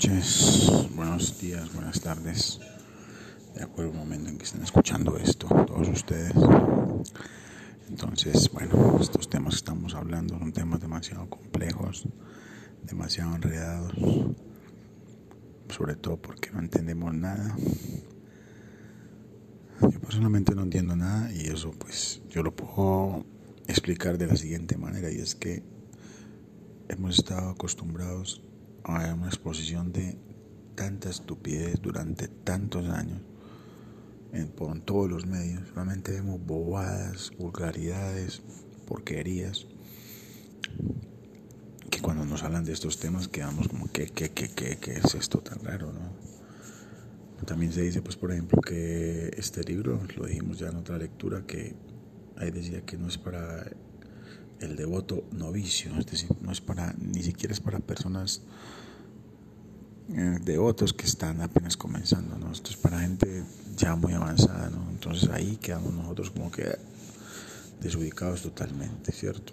noches, buenos días, buenas tardes, de acuerdo al momento en que estén escuchando esto, todos ustedes. Entonces, bueno, estos temas que estamos hablando son temas demasiado complejos, demasiado enredados, sobre todo porque no entendemos nada. Yo personalmente no entiendo nada y eso pues yo lo puedo explicar de la siguiente manera y es que hemos estado acostumbrados a una exposición de tanta estupidez durante tantos años en, por todos los medios. Realmente vemos bobadas, vulgaridades, porquerías, que cuando nos hablan de estos temas quedamos como, ¿qué, qué, qué, qué, qué es esto tan raro? ¿no? También se dice, pues, por ejemplo, que este libro, lo dijimos ya en otra lectura, que ahí decía que no es para el devoto novicio, es decir, no es para, ni siquiera es para personas eh, devotos que están apenas comenzando, ¿no? Esto es para gente ya muy avanzada, ¿no? Entonces ahí quedamos nosotros como que desubicados totalmente, ¿cierto?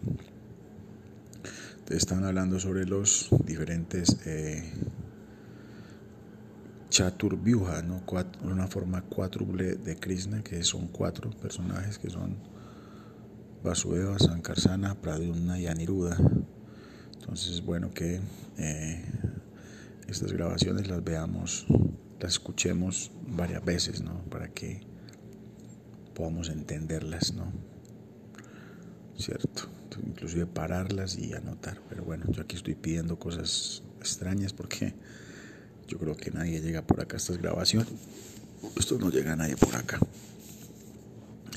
Están hablando sobre los diferentes eh, ¿no? una forma cuádruple de Krishna, que son cuatro personajes que son Vasudeva, Sankarsana, Pradyumna y Aniruddha. Entonces es bueno que eh, estas grabaciones las veamos, las escuchemos varias veces, ¿no? Para que podamos entenderlas, ¿no? ¿Cierto? Inclusive pararlas y anotar. Pero bueno, yo aquí estoy pidiendo cosas extrañas porque yo creo que nadie llega por acá a estas grabaciones. Esto no llega a nadie por acá.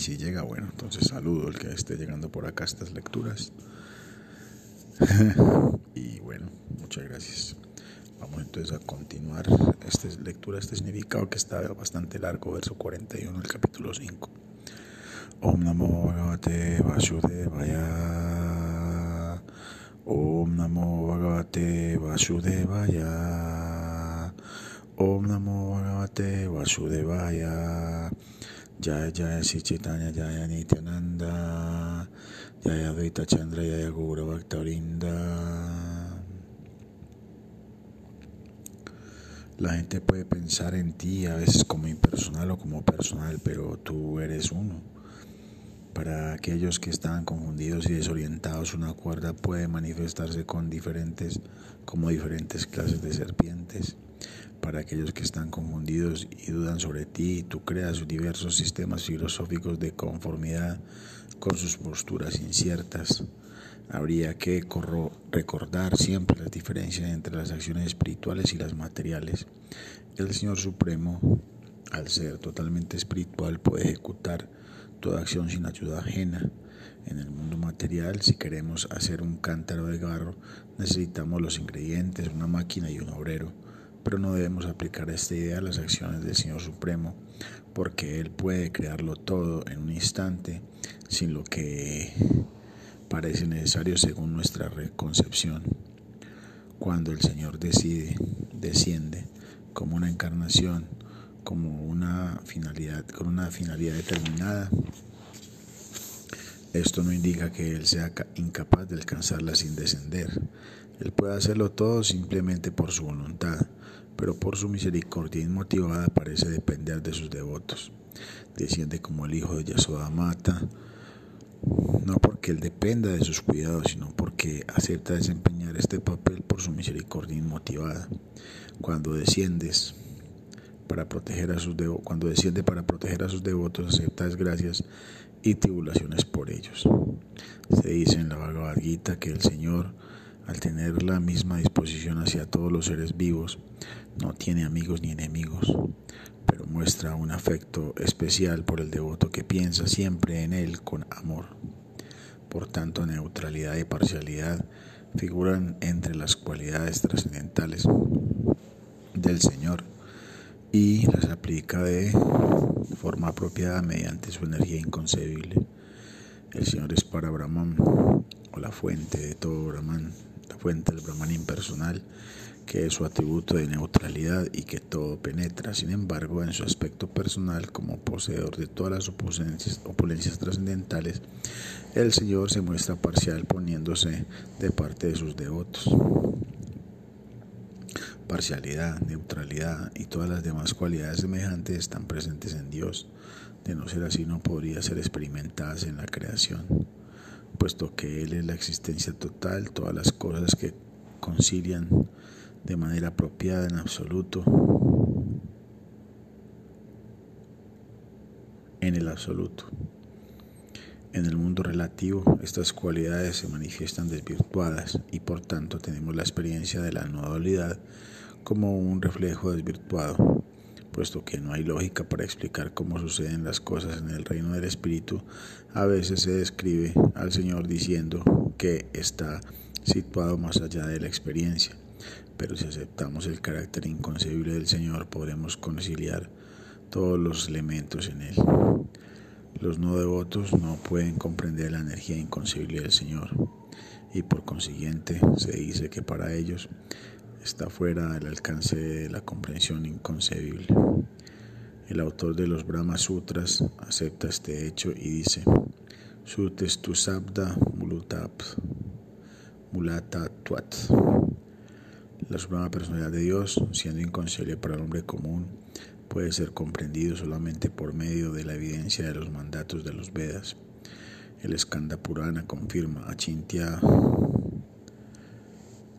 Si llega, bueno, entonces saludo al que esté llegando por acá a estas lecturas. y bueno, muchas gracias. Vamos entonces a continuar esta lectura, este significado que está bastante largo, verso 41 del capítulo 5. Om Namo Bhagavate Vasudevaya. Om Namo Bhagavate Vasudevaya. Om Namo Bhagavate Vasudevaya. Jaya Jaya Sichitanya Jaya Nityananda Jaya Advaita Chandra Jaya Gura Bhaktarinda La gente puede pensar en ti a veces como impersonal o como personal, pero tú eres uno. Para aquellos que están confundidos y desorientados, una cuerda puede manifestarse con diferentes, como diferentes clases de serpientes para aquellos que están confundidos y dudan sobre ti, tú creas diversos sistemas filosóficos de conformidad con sus posturas inciertas. Habría que recordar siempre las diferencias entre las acciones espirituales y las materiales. El Señor Supremo, al ser totalmente espiritual, puede ejecutar toda acción sin ayuda ajena. En el mundo material, si queremos hacer un cántaro de barro, necesitamos los ingredientes, una máquina y un obrero pero no debemos aplicar esta idea a las acciones del Señor Supremo, porque Él puede crearlo todo en un instante sin lo que parece necesario según nuestra reconcepción. Cuando el Señor decide, desciende como una encarnación, como una finalidad, con una finalidad determinada, esto no indica que Él sea incapaz de alcanzarla sin descender. Él puede hacerlo todo simplemente por su voluntad, pero por su misericordia inmotivada parece depender de sus devotos. Desciende como el hijo de Yasoda Mata, no porque él dependa de sus cuidados, sino porque acepta desempeñar este papel por su misericordia inmotivada. Cuando desciendes para proteger a sus cuando desciende para proteger a sus devotos, acepta desgracias y tribulaciones por ellos. Se dice en la Bhagavad Gita que el Señor, al tener la misma disposición hacia todos los seres vivos, no tiene amigos ni enemigos, pero muestra un afecto especial por el devoto que piensa siempre en él con amor. Por tanto, neutralidad y parcialidad figuran entre las cualidades trascendentales del Señor y las aplica de forma apropiada mediante su energía inconcebible. El Señor es para Brahman, o la fuente de todo Brahman, la fuente del Brahman impersonal, que es su atributo de neutralidad y que todo penetra. Sin embargo, en su aspecto personal, como poseedor de todas las opulencias, opulencias trascendentales, el Señor se muestra parcial poniéndose de parte de sus devotos. parcialidad, neutralidad y todas las demás cualidades semejantes están presentes en Dios. De no ser así no podría ser experimentadas en la creación, puesto que Él es la existencia total, todas las cosas que concilian de manera apropiada en absoluto, en el absoluto. En el mundo relativo, estas cualidades se manifiestan desvirtuadas y por tanto tenemos la experiencia de la no dualidad como un reflejo desvirtuado, puesto que no hay lógica para explicar cómo suceden las cosas en el reino del Espíritu, a veces se describe al Señor diciendo que está situado más allá de la experiencia. Pero si aceptamos el carácter inconcebible del Señor, podremos conciliar todos los elementos en Él. Los no devotos no pueden comprender la energía inconcebible del Señor y por consiguiente se dice que para ellos está fuera del alcance de la comprensión inconcebible. El autor de los Brahma Sutras acepta este hecho y dice: Sutestu sabda mulutap tuat. La suprema personalidad de Dios, siendo inconcebible para el hombre común, puede ser comprendido solamente por medio de la evidencia de los mandatos de los Vedas. El Skanda Purana confirma a Chintya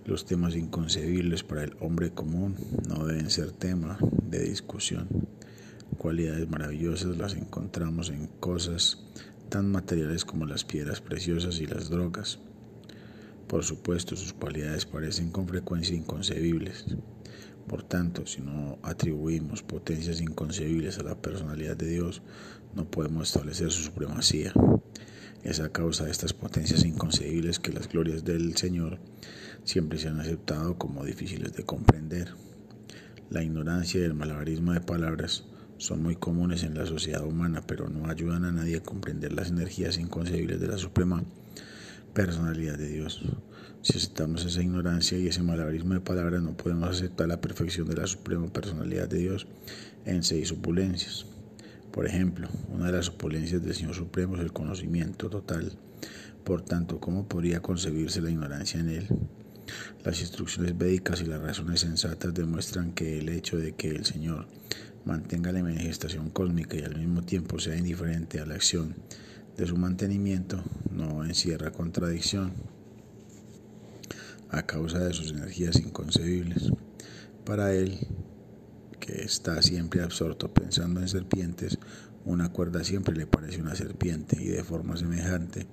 los temas inconcebibles para el hombre común no deben ser tema de discusión. Cualidades maravillosas las encontramos en cosas tan materiales como las piedras preciosas y las drogas. Por supuesto, sus cualidades parecen con frecuencia inconcebibles. Por tanto, si no atribuimos potencias inconcebibles a la personalidad de Dios, no podemos establecer su supremacía. Es a causa de estas potencias inconcebibles que las glorias del Señor siempre se han aceptado como difíciles de comprender. La ignorancia y el malabarismo de palabras son muy comunes en la sociedad humana, pero no ayudan a nadie a comprender las energías inconcebibles de la Suprema Personalidad de Dios. Si aceptamos esa ignorancia y ese malabarismo de palabras, no podemos aceptar la perfección de la suprema personalidad de Dios en seis opulencias. Por ejemplo, una de las opulencias del Señor Supremo es el conocimiento total. Por tanto, ¿cómo podría concebirse la ignorancia en él? Las instrucciones védicas y las razones sensatas demuestran que el hecho de que el Señor mantenga la manifestación cósmica y al mismo tiempo sea indiferente a la acción de su mantenimiento no encierra contradicción a causa de sus energías inconcebibles. Para él, que está siempre absorto pensando en serpientes, una cuerda siempre le parece una serpiente y de forma semejante,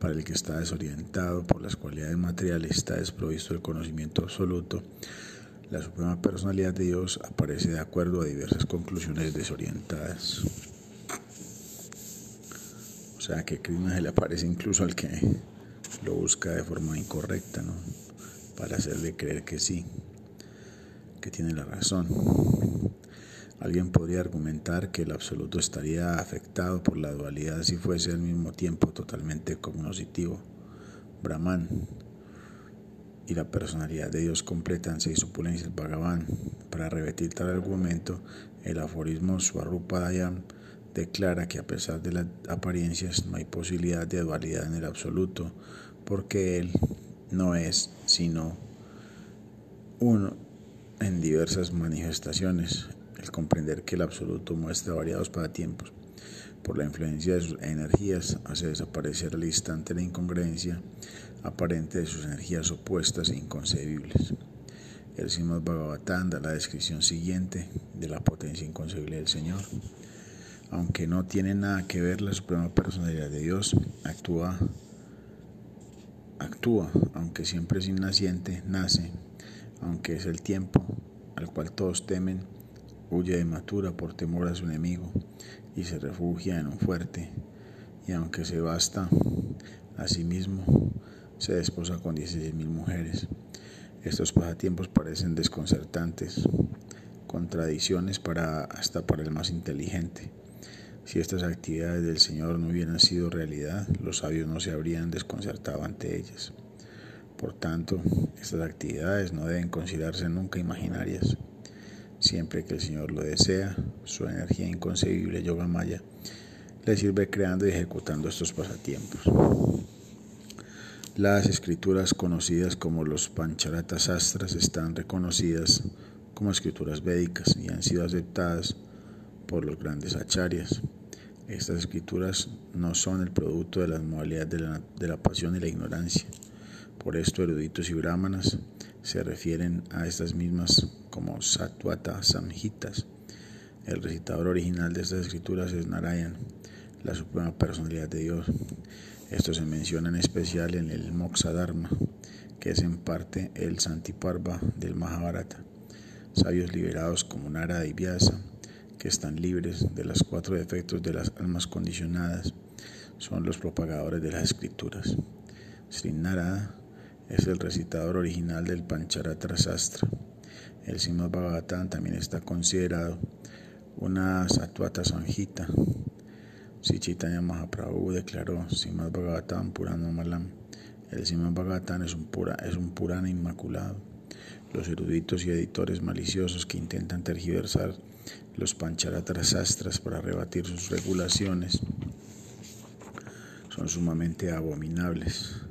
para el que está desorientado por las cualidades materiales, está desprovisto del conocimiento absoluto, la suprema personalidad de Dios aparece de acuerdo a diversas conclusiones desorientadas. O sea que Krishna se le aparece incluso al que lo busca de forma incorrecta, ¿no? para hacerle creer que sí, que tiene la razón. Alguien podría argumentar que el absoluto estaría afectado por la dualidad si fuese al mismo tiempo totalmente cognoscitivo, Brahman, y la personalidad de Dios completa en seis opulencias Bhagavan. Para repetir tal argumento, el aforismo Swarupadayam declara que a pesar de las apariencias no hay posibilidad de dualidad en el absoluto, porque Él no es sino uno en diversas manifestaciones, el comprender que el absoluto muestra variados pasatiempos. Por la influencia de sus energías hace desaparecer al instante la incongruencia aparente de sus energías opuestas e inconcebibles. El Srimad Bhagavatam da la descripción siguiente de la potencia inconcebible del Señor. Aunque no tiene nada que ver la suprema personalidad de Dios, actúa actúa, aunque siempre es innaciente, nace, aunque es el tiempo al cual todos temen, huye de matura por temor a su enemigo y se refugia en un fuerte, y aunque se basta a sí mismo, se desposa con mil mujeres. Estos pasatiempos parecen desconcertantes, contradicciones para hasta para el más inteligente. Si estas actividades del Señor no hubieran sido realidad, los sabios no se habrían desconcertado ante ellas. Por tanto, estas actividades no deben considerarse nunca imaginarias. Siempre que el Señor lo desea, su energía inconcebible Yoga Maya le sirve creando y ejecutando estos pasatiempos. Las escrituras conocidas como los Pancharatas Astras están reconocidas como escrituras védicas y han sido aceptadas por los grandes acharyas. Estas escrituras no son el producto de las modalidades de la, de la pasión y la ignorancia. Por esto eruditos y brahmanas se refieren a estas mismas como Satvata Samhitas. El recitador original de estas escrituras es Narayan, la suprema personalidad de Dios. Esto se menciona en especial en el Moksha Dharma, que es en parte el Santiparva del Mahabharata. Sabios liberados como Narada y Vyasa que están libres de los cuatro defectos de las almas condicionadas, son los propagadores de las escrituras. Sri Narada es el recitador original del Pancharatra Sastra. El Srimad Bhagavatam también está considerado una Satvata Sanjita. Si Chaitanya Mahaprabhu declaró Srimad Bhagavatam Purana Malam. El Srimad Bhagavatam es un, pura, es un Purana inmaculado. Los eruditos y editores maliciosos que intentan tergiversar los pancharatras astras para rebatir sus regulaciones son sumamente abominables.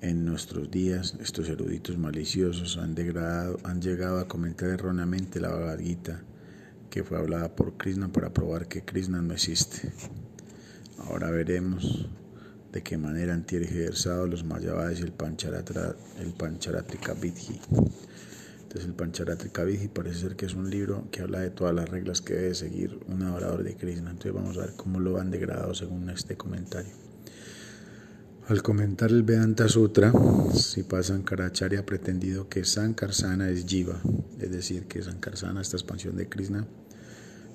En nuestros días, estos eruditos maliciosos han, degradado, han llegado a comentar erróneamente la Bhagavad que fue hablada por Krishna para probar que Krishna no existe. Ahora veremos de qué manera han tergiversado los Mayavadis y el Pancharatra, el Pancharatrika Vidhi el Pancharatrika Vidhi parece ser que es un libro que habla de todas las reglas que debe seguir un adorador de Krishna. Entonces vamos a ver cómo lo han degradado según este comentario. Al comentar el Vedanta Sutra, pasa Karacharya ha pretendido que Sankarsana es Jiva, es decir, que Sankarsana, esta expansión de Krishna,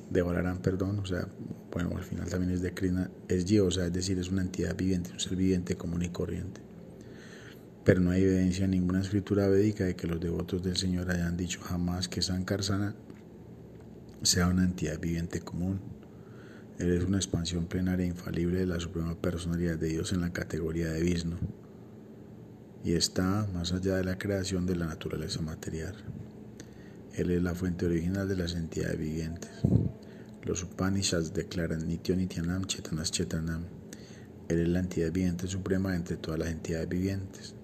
devorarán, perdón, o sea, bueno, al final también es de Krishna, es Jiva, o sea, es decir, es una entidad viviente, un ser viviente común y corriente pero no hay evidencia en ninguna escritura védica de que los devotos del Señor hayan dicho jamás que Sankarsana sea una entidad viviente común. Él es una expansión plenaria e infalible de la suprema personalidad de Dios en la categoría de Vishnu y está más allá de la creación de la naturaleza material. Él es la fuente original de las entidades vivientes. Los Upanishads declaran Nityo Nityanam Chetanas Chetanam. Él es la entidad viviente suprema entre todas las entidades vivientes.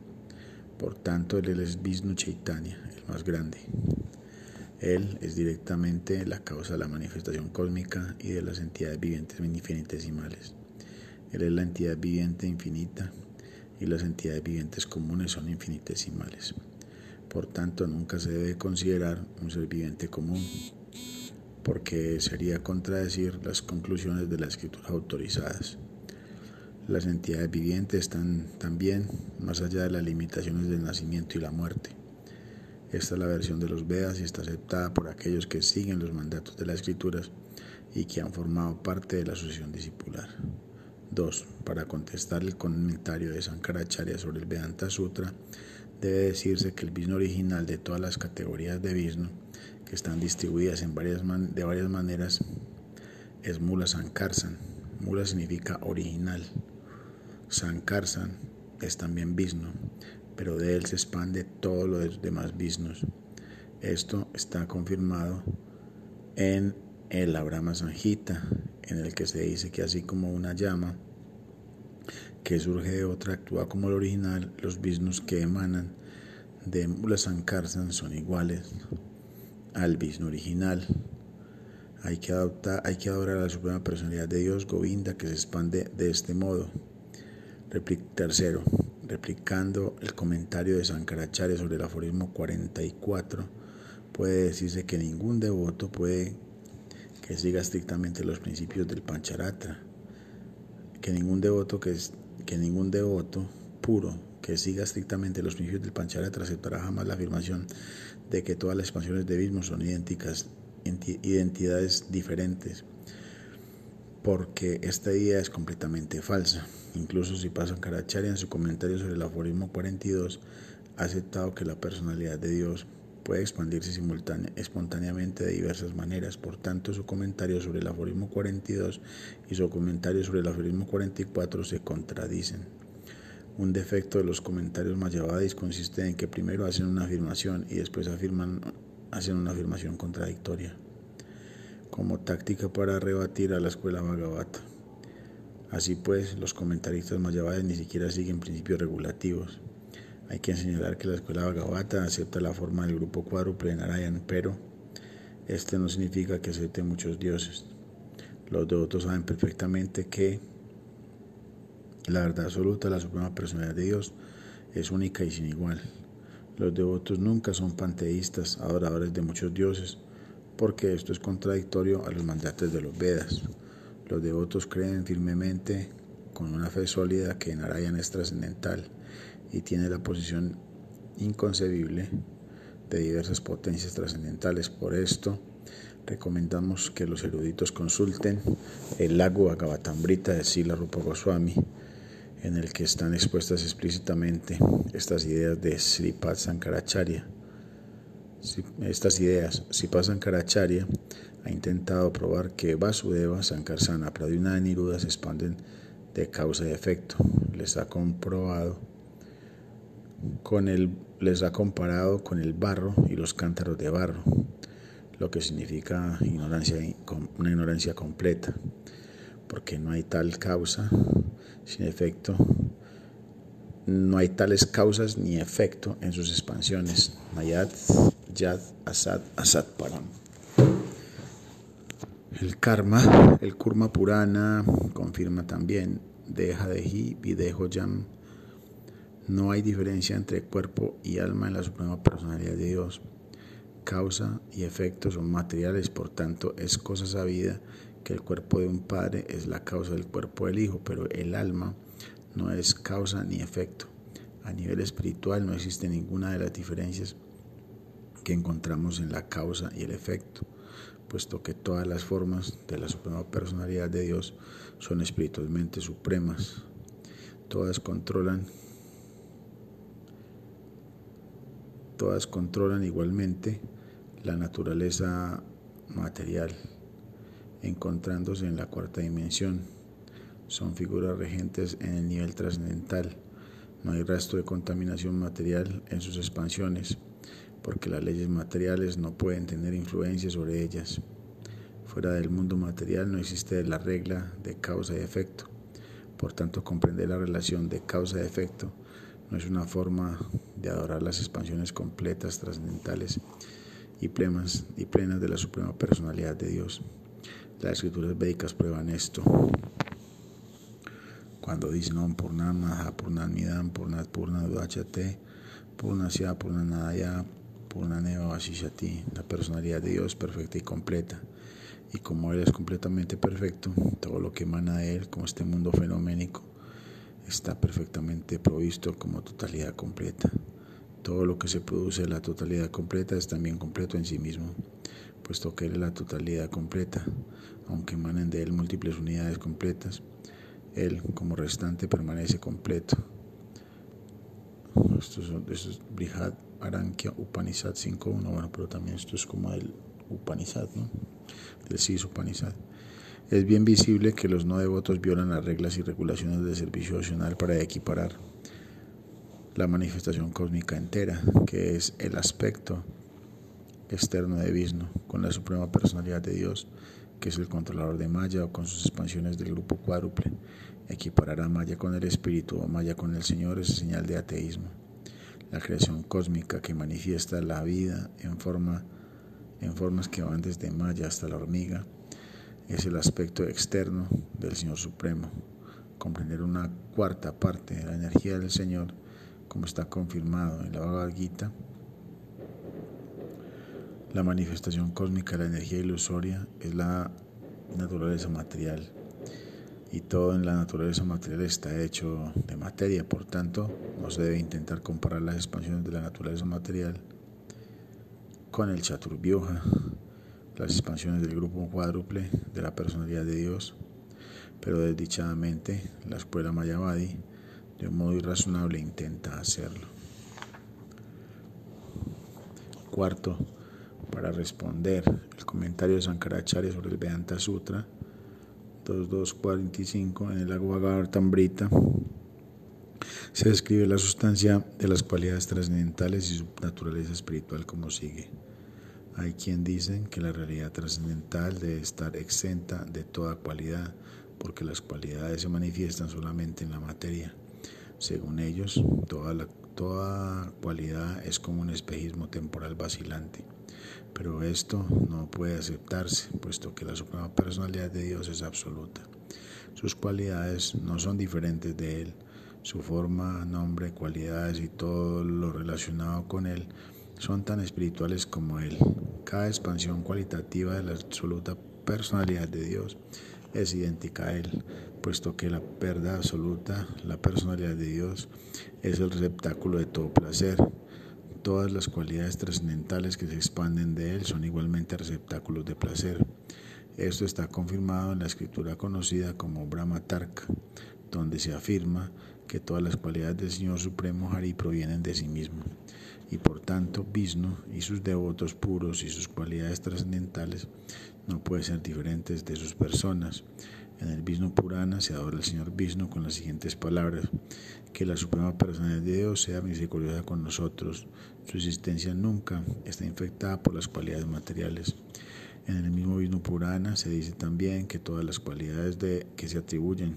Por tanto, Él es Vishnu Chaitanya, el más grande. Él es directamente la causa de la manifestación cósmica y de las entidades vivientes infinitesimales. Él es la entidad viviente infinita y las entidades vivientes comunes son infinitesimales. Por tanto, nunca se debe considerar un ser viviente común, porque sería contradecir las conclusiones de las escrituras autorizadas. Las entidades vivientes están también más allá de las limitaciones del nacimiento y la muerte. Esta es la versión de los Vedas y está aceptada por aquellos que siguen los mandatos de las escrituras y que han formado parte de la asociación discipular. 2. Para contestar el comentario de Sankaracharya sobre el Vedanta Sutra, debe decirse que el Vishnu original de todas las categorías de Vishnu, que están distribuidas en varias de varias maneras, es Mula Sankarsan. Mula significa original. Sankarsan es también Vishnu, pero de él se expande todo lo de los demás Vishnus. Esto está confirmado en el Abrahma Sanjita, en el que se dice que así como una llama que surge de otra actúa como el original, los Vishnus que emanan de Mula Sankarsan son iguales al Vishnu original. Hay que, adoptar, hay que adorar a la suprema personalidad de Dios, Govinda, que se expande de este modo. Tercero, replicando el comentario de Sankaracharya sobre el aforismo 44, puede decirse que ningún devoto puede que siga estrictamente los principios del Pancharatra, que ningún devoto que, que ningún devoto puro que siga estrictamente los principios del Pancharatra aceptará jamás la afirmación de que todas las expansiones de Vismo son idénticas, identidades diferentes porque esta idea es completamente falsa. Incluso si pasan Karacharya en su comentario sobre el aforismo 42 ha aceptado que la personalidad de Dios puede expandirse espontáneamente de diversas maneras. Por tanto, su comentario sobre el aforismo 42 y su comentario sobre el aforismo 44 se contradicen. Un defecto de los comentarios mayavadis consiste en que primero hacen una afirmación y después afirman, hacen una afirmación contradictoria como táctica para rebatir a la escuela Bhagavata. Así pues, los comentaristas mayavades ni siquiera siguen principios regulativos. Hay que señalar que la escuela Bhagavata acepta la forma del grupo cuádruple de Narayan, pero este no significa que acepte muchos dioses. Los devotos saben perfectamente que la verdad absoluta, la suprema personalidad de Dios, es única y sin igual. Los devotos nunca son panteístas, adoradores de muchos dioses, porque esto es contradictorio a los mandatos de los Vedas. Los devotos creen firmemente, con una fe sólida, que Narayan es trascendental y tiene la posición inconcebible de diversas potencias trascendentales. Por esto, recomendamos que los eruditos consulten el lago Agavatambrita de Sila Rupa Goswami, en el que están expuestas explícitamente estas ideas de Sripad Sankaracharya. Estas ideas, Sripad Sankaracharya ha intentado probar que Vasudeva, Sankarsana, Pradyumna y Niruda se expanden de causa y efecto. Les ha comprobado con el, les ha comparado con el barro y los cántaros de barro, lo que significa ignorancia, una ignorancia completa, porque no hay tal causa sin efecto, no hay tales causas ni efecto en sus expansiones. Mayat, Yad, Asad, Asad Param. El karma, el Kurma Purana confirma también, deja de hi, videjo yam. No hay diferencia entre cuerpo y alma en la suprema personalidad de Dios. Causa y efecto son materiales, por tanto es cosa sabida que el cuerpo de un padre es la causa del cuerpo del hijo, pero el alma no es causa ni efecto. A nivel espiritual no existe ninguna de las diferencias que encontramos en la causa y el efecto, puesto que todas las formas de la suprema personalidad de Dios son espiritualmente supremas. Todas controlan todas controlan igualmente la naturaleza material encontrándose en la cuarta dimensión. Son figuras regentes en el nivel trascendental. No hay rastro de contaminación material en sus expansiones, porque las leyes materiales no pueden tener influencia sobre ellas. Fuera del mundo material no existe la regla de causa y efecto. Por tanto, comprender la relación de causa y efecto no es una forma de adorar las expansiones completas, trascendentales y plenas, y plenas de la suprema personalidad de Dios. Las escrituras védicas prueban esto. Cuando dicen Om Purnam Maha Purnam Midam Purnat Purna Dvachate Purnasya Purnaneva Vasishati, la personalidad de Dios perfecta y completa. Y como Él es completamente perfecto, todo lo que emana de Él, como este mundo fenoménico, está perfectamente provisto como totalidad completa. Todo lo que se produce de la totalidad completa es también completo en sí mismo puesto que Él es la totalidad completa, aunque emanen de Él múltiples unidades completas, Él como restante permanece completo. Esto es, Brihad Arankya Upanishad 5.1, bueno, pero también esto es como el Upanishad, ¿no? Del Sis Upanishad. Es bien visible que los no devotos violan las reglas y regulaciones del servicio opcional para equiparar la manifestación cósmica entera, que es el aspecto externo de Vishnu, con la suprema personalidad de Dios, que es el controlador de Maya o con sus expansiones del grupo cuádruple. Equiparar a Maya con el espíritu o Maya con el Señor es señal de ateísmo. La creación cósmica que manifiesta la vida en, forma, en formas que van desde Maya hasta la hormiga es el aspecto externo del Señor Supremo. Comprender una cuarta parte de la energía del Señor, como está confirmado en la Bhagavad Gita, la manifestación cósmica la energía ilusoria es la naturaleza material. Y todo en la naturaleza material está hecho de materia, por tanto no debe intentar comparar las expansiones de la naturaleza material con el Chaturvyuha, las expansiones del grupo cuádruple de la personalidad de Dios, pero desdichadamente la escuela Mayavadi de un modo irrazonable intenta hacerlo. Cuarto, para responder el comentario de Sankaracharya sobre el Vedanta Sutra 2245 en el agua Tambrita se describe la sustancia de las cualidades trascendentales y su naturaleza espiritual como sigue. Hay quien dicen que la realidad trascendental debe estar exenta de toda cualidad, porque las cualidades se manifiestan solamente en la materia. Según ellos, toda, la, toda cualidad es como un espejismo temporal vacilante. Pero esto no puede aceptarse, puesto que la suprema personalidad de Dios es absoluta. Sus cualidades no son diferentes de Él. Su forma, nombre, cualidades y todo lo relacionado con Él son tan espirituales como Él. Cada expansión cualitativa de la absoluta personalidad de Dios es idéntica a Él, puesto que la verdad absoluta, la personalidad de Dios, es el receptáculo de todo placer. Todas las cualidades trascendentales que se expanden de Él son igualmente receptáculos de placer. Esto está confirmado en la escritura conocida como Brahma Tarka, donde se afirma que todas las cualidades del Señor Supremo Hari provienen de sí mismo y por tanto Vishnu y sus devotos puros y sus cualidades trascendentales no pueden ser diferentes de sus personas. En el Vishnu Purana se adora al Señor Vishnu con las siguientes palabras: Que la Suprema Personalidad de Dios sea misericordiosa con nosotros. Su existencia nunca está infectada por las cualidades materiales. En el mismo Vishnu Purana se dice también que todas las cualidades de, que se atribuyen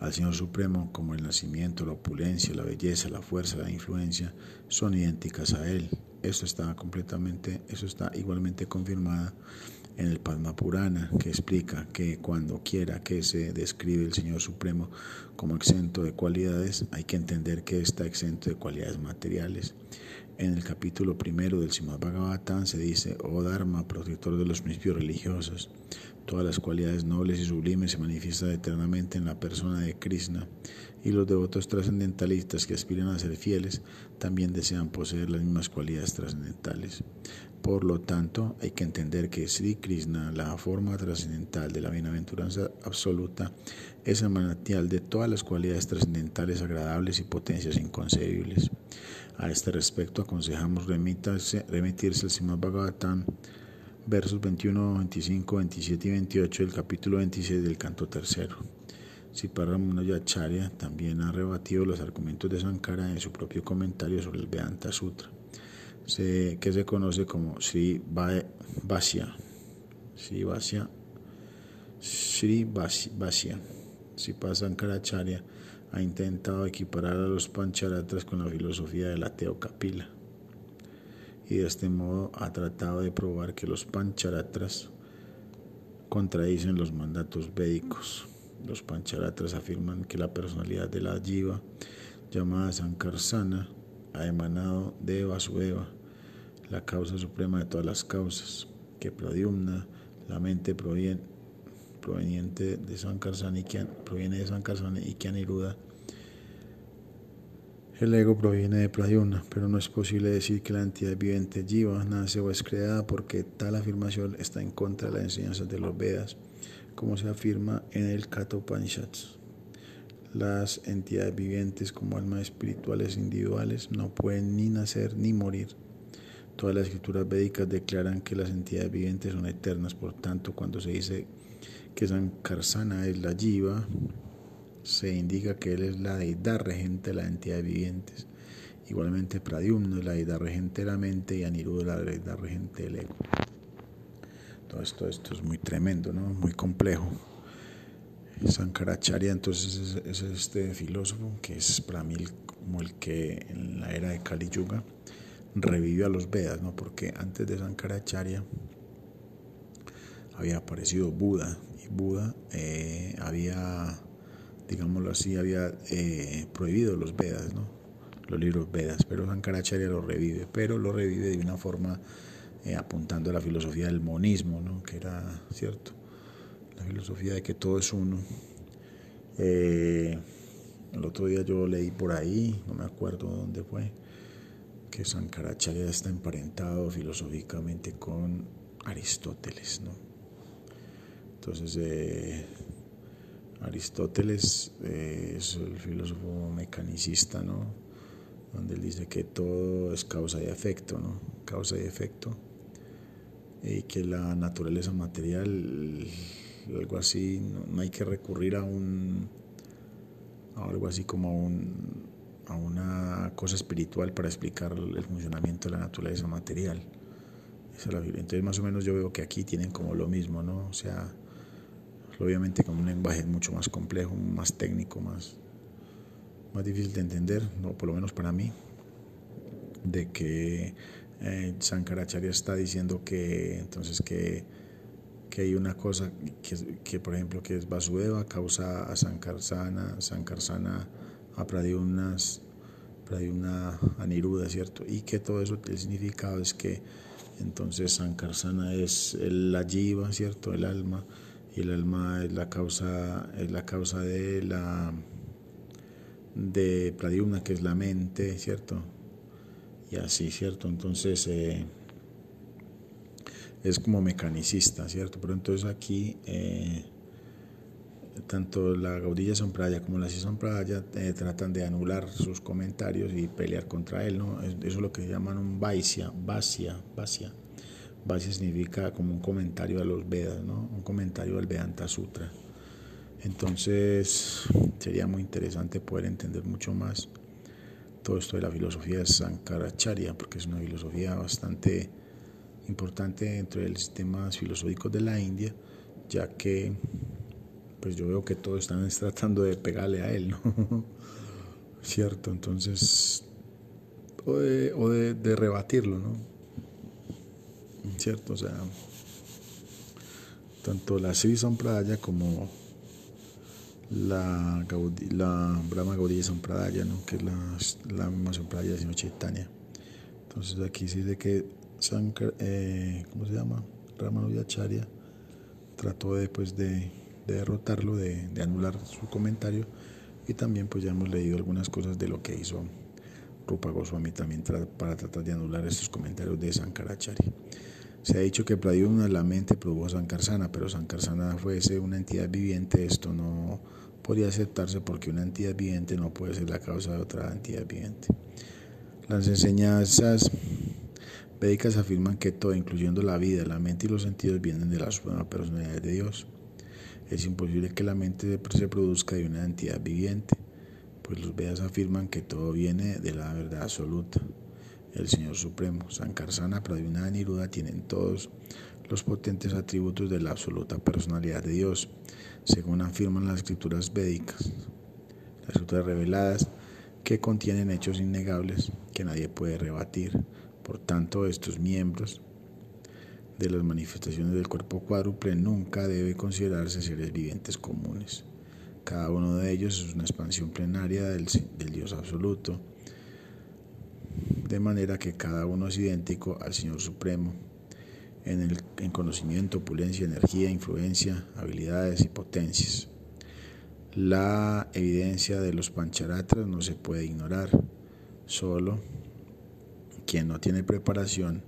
al Señor Supremo, como el nacimiento, la opulencia, la belleza, la fuerza, la influencia, son idénticas a Él. Eso está completamente, eso está igualmente confirmada en el Padma Purana, que explica que cuando quiera que se describe el Señor Supremo como exento de cualidades, hay que entender que está exento de cualidades materiales. En el capítulo primero del Srimad Bhagavatam se dice, oh Dharma, protector de los principios religiosos, Todas las cualidades nobles y sublimes se manifiestan eternamente en la persona de Krishna y los devotos trascendentalistas que aspiran a ser fieles también desean poseer las mismas cualidades trascendentales. Por lo tanto, hay que entender que Sri Krishna, la forma trascendental de la bienaventuranza absoluta, es el manantial de todas las cualidades trascendentales agradables y potencias inconcebibles. A este respecto, aconsejamos remitirse, al Srimad Bhagavatam versos 21, 25, 27 y 28 del capítulo 26 del canto tercero. Siparramuna Yacharya también ha rebatido los argumentos de Sankara en su propio comentario sobre el Vedanta Sutra, que se conoce como Sri Vasya. Sri Vasya. Sri Vasya. Sipa Sankaracharya ha intentado equiparar a los pancharatras con la filosofía de la Teocapila y de este modo ha tratado de probar que los pancharatras contradicen los mandatos védicos. Los pancharatras afirman que la personalidad de la jiva, llamada Sankarsana, ha emanado de Vasudeva, la causa suprema de todas las causas, que Pradyumna, la mente proveniente de Sankarsana y proviene de Sankarsana y que Aniruddha el ego proviene de Pradyumna, pero no es posible decir que la entidad viviente Jiva nace o es creada porque tal afirmación está en contra de las enseñanzas de los Vedas, como se afirma en el Katopanishads. Las entidades vivientes como almas espirituales individuales no pueden ni nacer ni morir. Todas las escrituras védicas declaran que las entidades vivientes son eternas, por tanto, cuando se dice que Sankarsana es la Jiva, se indica que él es la deidad regente de las entidades vivientes. Igualmente Pradyumno es la deidad regente de la mente y Aniruddha la deidad regente del ego. Todo esto, esto es muy tremendo, ¿no? muy complejo. Sankaracharya entonces es, este filósofo que es para mí como el que en la era de Kali Yuga revivió a los Vedas, ¿no? porque antes de Sankaracharya había aparecido Buda y Buda eh, había digámoslo así, había eh, prohibido los Vedas, ¿no? los libros Vedas, pero Sankaracharya lo revive, pero lo revive de una forma eh, apuntando a la filosofía del monismo, ¿no? que era cierto, la filosofía de que todo es uno. Eh, el otro día yo leí por ahí, no me acuerdo dónde fue, que Sankaracharya está emparentado filosóficamente con Aristóteles, ¿no? Entonces, Aristóteles eh, es el filósofo mecanicista, ¿no? Donde él dice que todo es causa y efecto, ¿no? Causa y efecto. Y que la naturaleza material, algo así, no, hay que recurrir a un. A algo así como a, un, a una cosa espiritual para explicar el funcionamiento de la naturaleza material. Entonces, más o menos yo veo que aquí tienen como lo mismo, ¿no? O sea obviamente con un lenguaje mucho más complejo, más técnico, más, más difícil de entender, no, por lo menos para mí, de que eh, Sankaracharya está diciendo que entonces que, que hay una cosa que, que, por ejemplo que es Vasudeva causa a Sankarsana, Sankarsana a Pradyumnas, Pradyumna a Niruda, ¿cierto? Y que todo eso, el significado es que entonces Sankarsana es la jiva, ¿cierto? El alma, y el alma es la causa, es la causa de la de Pradyumna, que es la mente, ¿cierto? Y así, ¿cierto? Entonces eh, es como mecanicista, ¿cierto? Pero entonces aquí eh, tanto la Gaudilla Sampraya como la Sampraya eh, tratan de anular sus comentarios y pelear contra él, ¿no? Eso es lo que llaman un Vaisya, Vasya, Vasya. Vasya significa como un comentario a los Vedas, ¿no? Un comentario al Vedanta Sutra. Entonces sería muy interesante poder entender mucho más todo esto de la filosofía de Sankaracharya, porque es una filosofía bastante importante dentro de los sistemas filosóficos de la India, ya que pues yo veo que todos están tratando de pegarle a él, ¿no? ¿Cierto? Entonces, o de, de, rebatirlo, ¿no? ¿Cierto? O sea, tanto la Sri Sampradaya como la, Brahma Gaudiya Sampradaya, ¿no? que es la, la misma Sampradaya sino Chaitanya. Entonces aquí se dice que Sankar, eh, ¿cómo se llama? Ramanujacharya trató después de, de, derrotarlo, de, de, anular su comentario y también pues ya hemos leído algunas cosas de lo que hizo Rupa Goswami también para tratar de anular estos comentarios de Sankaracharya. Se ha dicho que Pradyumna la mente produjo Sankarsana, pero Sankarsana fuese una entidad viviente, esto no podría aceptarse porque una entidad viviente no puede ser la causa de otra entidad viviente. Las enseñanzas védicas afirman que todo, incluyendo la vida, la mente y los sentidos, vienen de la suprema personalidad de Dios. Es imposible que la mente se produzca de una entidad viviente, pues los Vedas afirman que todo viene de la verdad absoluta. El Señor Supremo, Sankarsana, Pradyumna y Niruda tienen todos los potentes atributos de la absoluta personalidad de Dios según afirman las escrituras védicas, las escrituras reveladas, que contienen hechos innegables que nadie puede rebatir. Por tanto, estos miembros de las manifestaciones del cuerpo cuádruple nunca debe considerarse seres vivientes comunes. Cada uno de ellos es una expansión plenaria del Dios absoluto, de manera que cada uno es idéntico al Señor Supremo en, el, en conocimiento, opulencia, energía, influencia, habilidades y potencias. La evidencia de los pancharatras no se puede ignorar. Solo quien no tiene preparación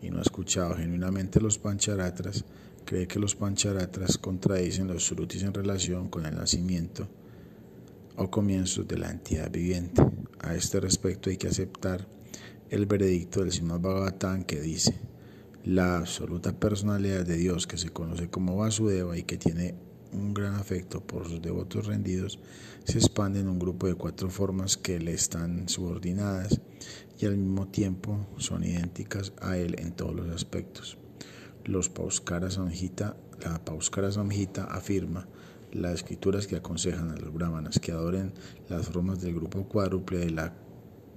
y no ha escuchado genuinamente los pancharatras cree que los pancharatras contradicen los surutis en relación con el nacimiento o comienzos de la entidad viviente. A este respecto hay que aceptar el veredicto del Srimad Bhagavatam que dice la absoluta personalidad de Dios que se conoce como Vasudeva y que tiene un gran afecto por sus devotos rendidos, se expande en un grupo de cuatro formas que le están subordinadas y al mismo tiempo son idénticas a él en todos los aspectos. La Pauskara afirma las escrituras que aconsejan a los brahmanas que adoren las formas del grupo cuádruple de la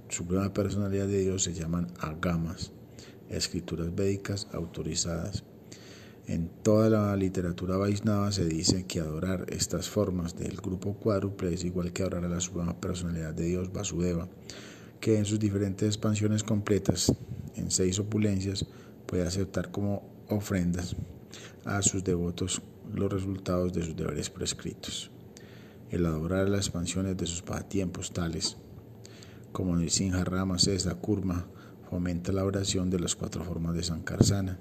suprema personalidad de Dios se llaman agamas escrituras védicas autorizadas. En toda la literatura vaisnava se dice que adorar estas formas del grupo cuádruple es igual que adorar a la suprema personalidad de Dios, Vasudeva, que en sus diferentes expansiones completas, en seis opulencias, puede aceptar como ofrendas a sus devotos los resultados de sus deberes prescritos. El adorar las expansiones de sus pasatiempos tales como Nisinja, Rama, Cesa, Kurma, aumenta la oración de las cuatro formas de Sankarsana.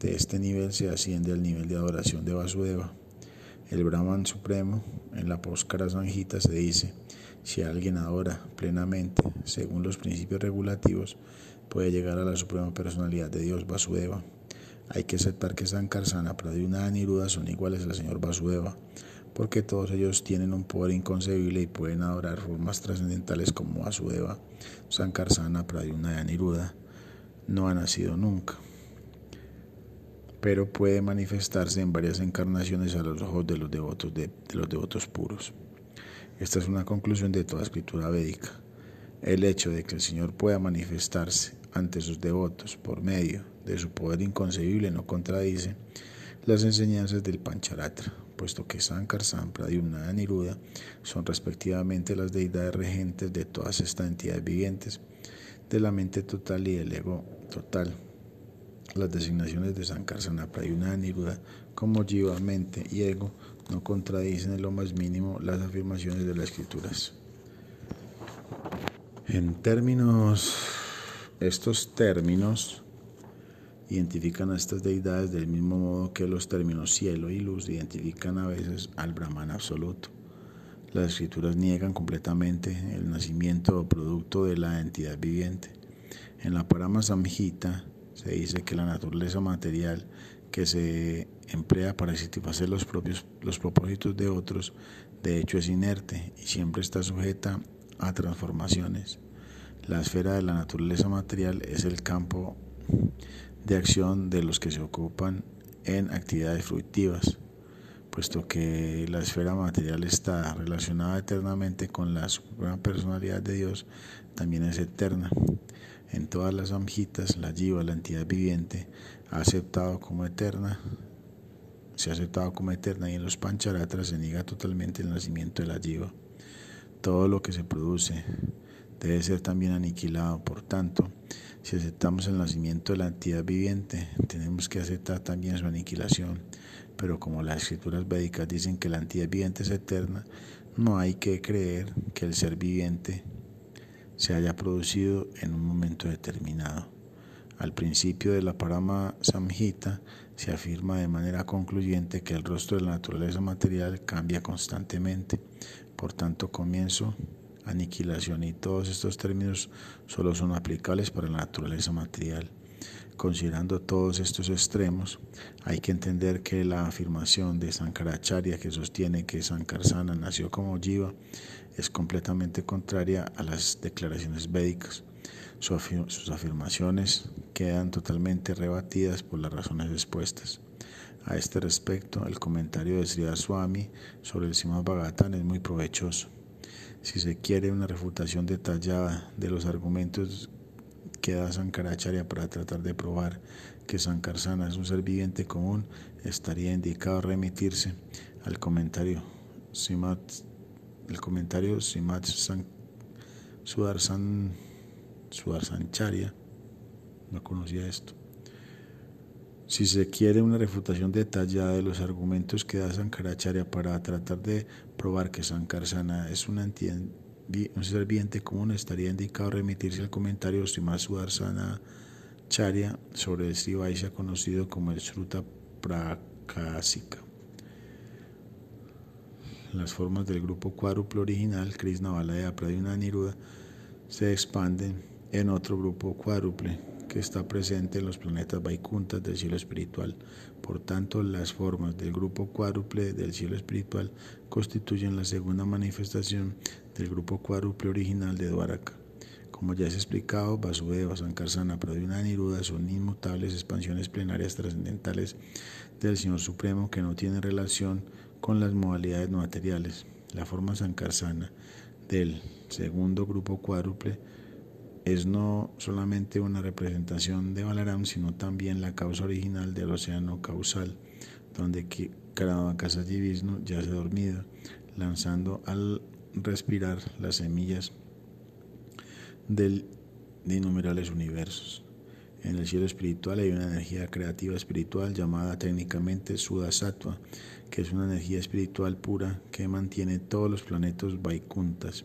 De este nivel se asciende al nivel de adoración de Vasudeva. El Brahman Supremo, en la Póscara Sanjita se dice, si alguien adora plenamente, según los principios regulativos, puede llegar a la Suprema Personalidad de Dios Vasudeva. Hay que aceptar que Sankarsana, Pradyumna y Niruda son iguales al Señor Vasudeva, porque todos ellos tienen un poder inconcebible y pueden adorar formas trascendentales como Vasudeva, Sankarsana, Pradyumna y Aniruddha. No ha nacido nunca. pero puede manifestarse en varias encarnaciones a los ojos de los devotos, de, de los devotos puros. Esta es una conclusión de toda escritura védica. El hecho de que el Señor pueda manifestarse ante sus devotos por medio de su poder inconcebible no contradice las enseñanzas del Pancharatra, puesto que Sankar, Sampra Niruda son respectivamente las deidades regentes de todas estas entidades vivientes, de la mente total y del ego total. Las designaciones de Sankar, Sanapra Niruda como Jiva, mente y ego no contradicen en lo más mínimo las afirmaciones de las escrituras. En términos, estos términos identifican a estas deidades del mismo modo que los términos cielo y luz identifican a veces al Brahman absoluto. Las escrituras niegan completamente el nacimiento o producto de la entidad viviente. En la Parama Samhita se dice que la naturaleza material que se emplea para satisfacer los, propios, los propósitos de otros, de hecho es inerte y siempre está sujeta a transformaciones. La esfera de la naturaleza material es el campo de acción de los que se ocupan en actividades fructivas, puesto que la esfera material está relacionada eternamente con la suprema personalidad de Dios, también es eterna. En todas las amjitas, la jiva, la entidad viviente, ha aceptado como eterna, se ha aceptado como eterna y en los pancharatras se niega totalmente el nacimiento de la jiva. Todo lo que se produce debe ser también aniquilado. Por tanto, si aceptamos el nacimiento de la entidad viviente, tenemos que aceptar también su aniquilación. Pero como las escrituras védicas dicen que la entidad viviente es eterna, no hay que creer que el ser viviente se haya producido en un momento determinado. Al principio de la Parama Samhita se afirma de manera concluyente que el rostro de la naturaleza material cambia constantemente. Por tanto, comienzo aniquilación y todos estos términos solo son aplicables para la naturaleza material. Considerando todos estos extremos, hay que entender que la afirmación de Sankaracharya que sostiene que Sankarsana nació como Jiva es completamente contraria a las declaraciones védicas. Sus afirmaciones quedan totalmente rebatidas por las razones expuestas. A este respecto, el comentario de Sri Swami sobre el Srimad Bhagavatam es muy provechoso. Si se quiere una refutación detallada de los argumentos que da Sankaracharya para tratar de probar que Sankarsana es un ser viviente común, estaría indicado remitirse al comentario Simat, el comentario Simat San, Sudarsan, Sudarsancharya, no conocía esto. Si se quiere una refutación detallada de los argumentos que da Sankaracharya para tratar de probar que Sankarsana es un ser viviente común, estaría indicado remitirse al comentario Srimaswarsana Charya sobre el Sri conocido como el Sruta Prakasika. Las formas del grupo cuádruple original, Krishna Balaya Pradyumna Niruda, se expanden en otro grupo cuádruple que está presente en los planetas Vaikuntas del cielo espiritual. Por tanto, las formas del grupo cuádruple del cielo espiritual constituyen la segunda manifestación del grupo cuádruple original de Dwaraka. Como ya ha explicado, Vasudeva, Sankarsana, Pradyumna y Niruda son inmutables expansiones plenarias trascendentales del Señor Supremo que no tienen relación con las modalidades materiales. La forma Sankarsana del segundo grupo cuádruple es no solamente una representación de Balaram, sino también la causa original del océano causal, donde Karavakasati Vishnu ya se ha dormido, lanzando al respirar las semillas del, de innumerables universos. En el cielo espiritual hay una energía creativa espiritual llamada técnicamente Sudasattva, que es una energía espiritual pura que mantiene todos los planetas Vaikuntas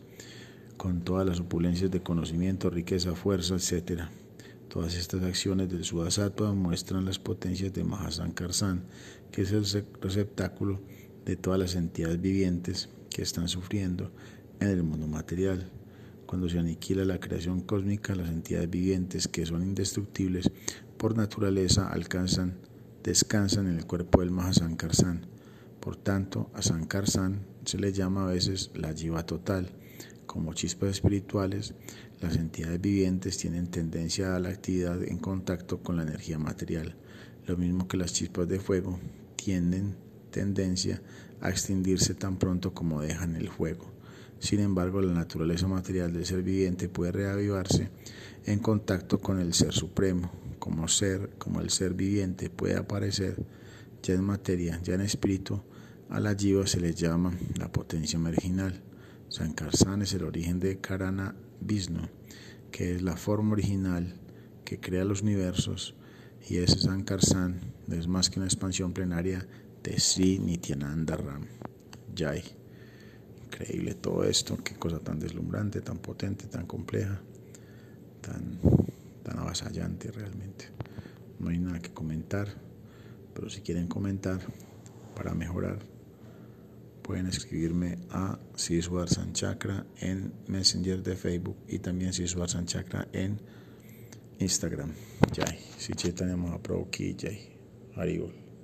con todas las opulencias de conocimiento, riqueza, fuerza, etc. Todas estas acciones del Sudasattva muestran las potencias de Mahasankarsan, que es el receptáculo de todas las entidades vivientes que están sufriendo en el mundo material. Cuando se aniquila la creación cósmica, las entidades vivientes que son indestructibles por naturaleza alcanzan, descansan en el cuerpo del Mahasankarsan. Por tanto, a Sankarsan se le llama a veces la Jiva total como chispas espirituales, las entidades vivientes tienen tendencia a la actividad en contacto con la energía material. lo mismo que las chispas de fuego tienen tendencia a extinguirse tan pronto como dejan el fuego. Sin embargo, la naturaleza material del ser viviente puede reavivarse en contacto con el ser supremo. Como ser, como el ser viviente puede aparecer ya en materia, ya en espíritu, a la jiva se le llama la potencia marginal. Sankarsan es el origen de Karana Vishnu, que es la forma original que crea los universos, y ese Sankarsan es más que una expansión plenaria de Sri Nityananda Ram. Jai. Increíble todo esto, qué cosa tan deslumbrante, tan potente, tan compleja, tan, tan avasallante realmente. No hay nada que comentar, pero si quieren comentar para mejorar, pueden escribirme a Siswar Sanchakra en Messenger de Facebook y también Siswar Sanchakra en Instagram. Jai. Si Chaitanya Mahaprabhu ki Jai. Haribol.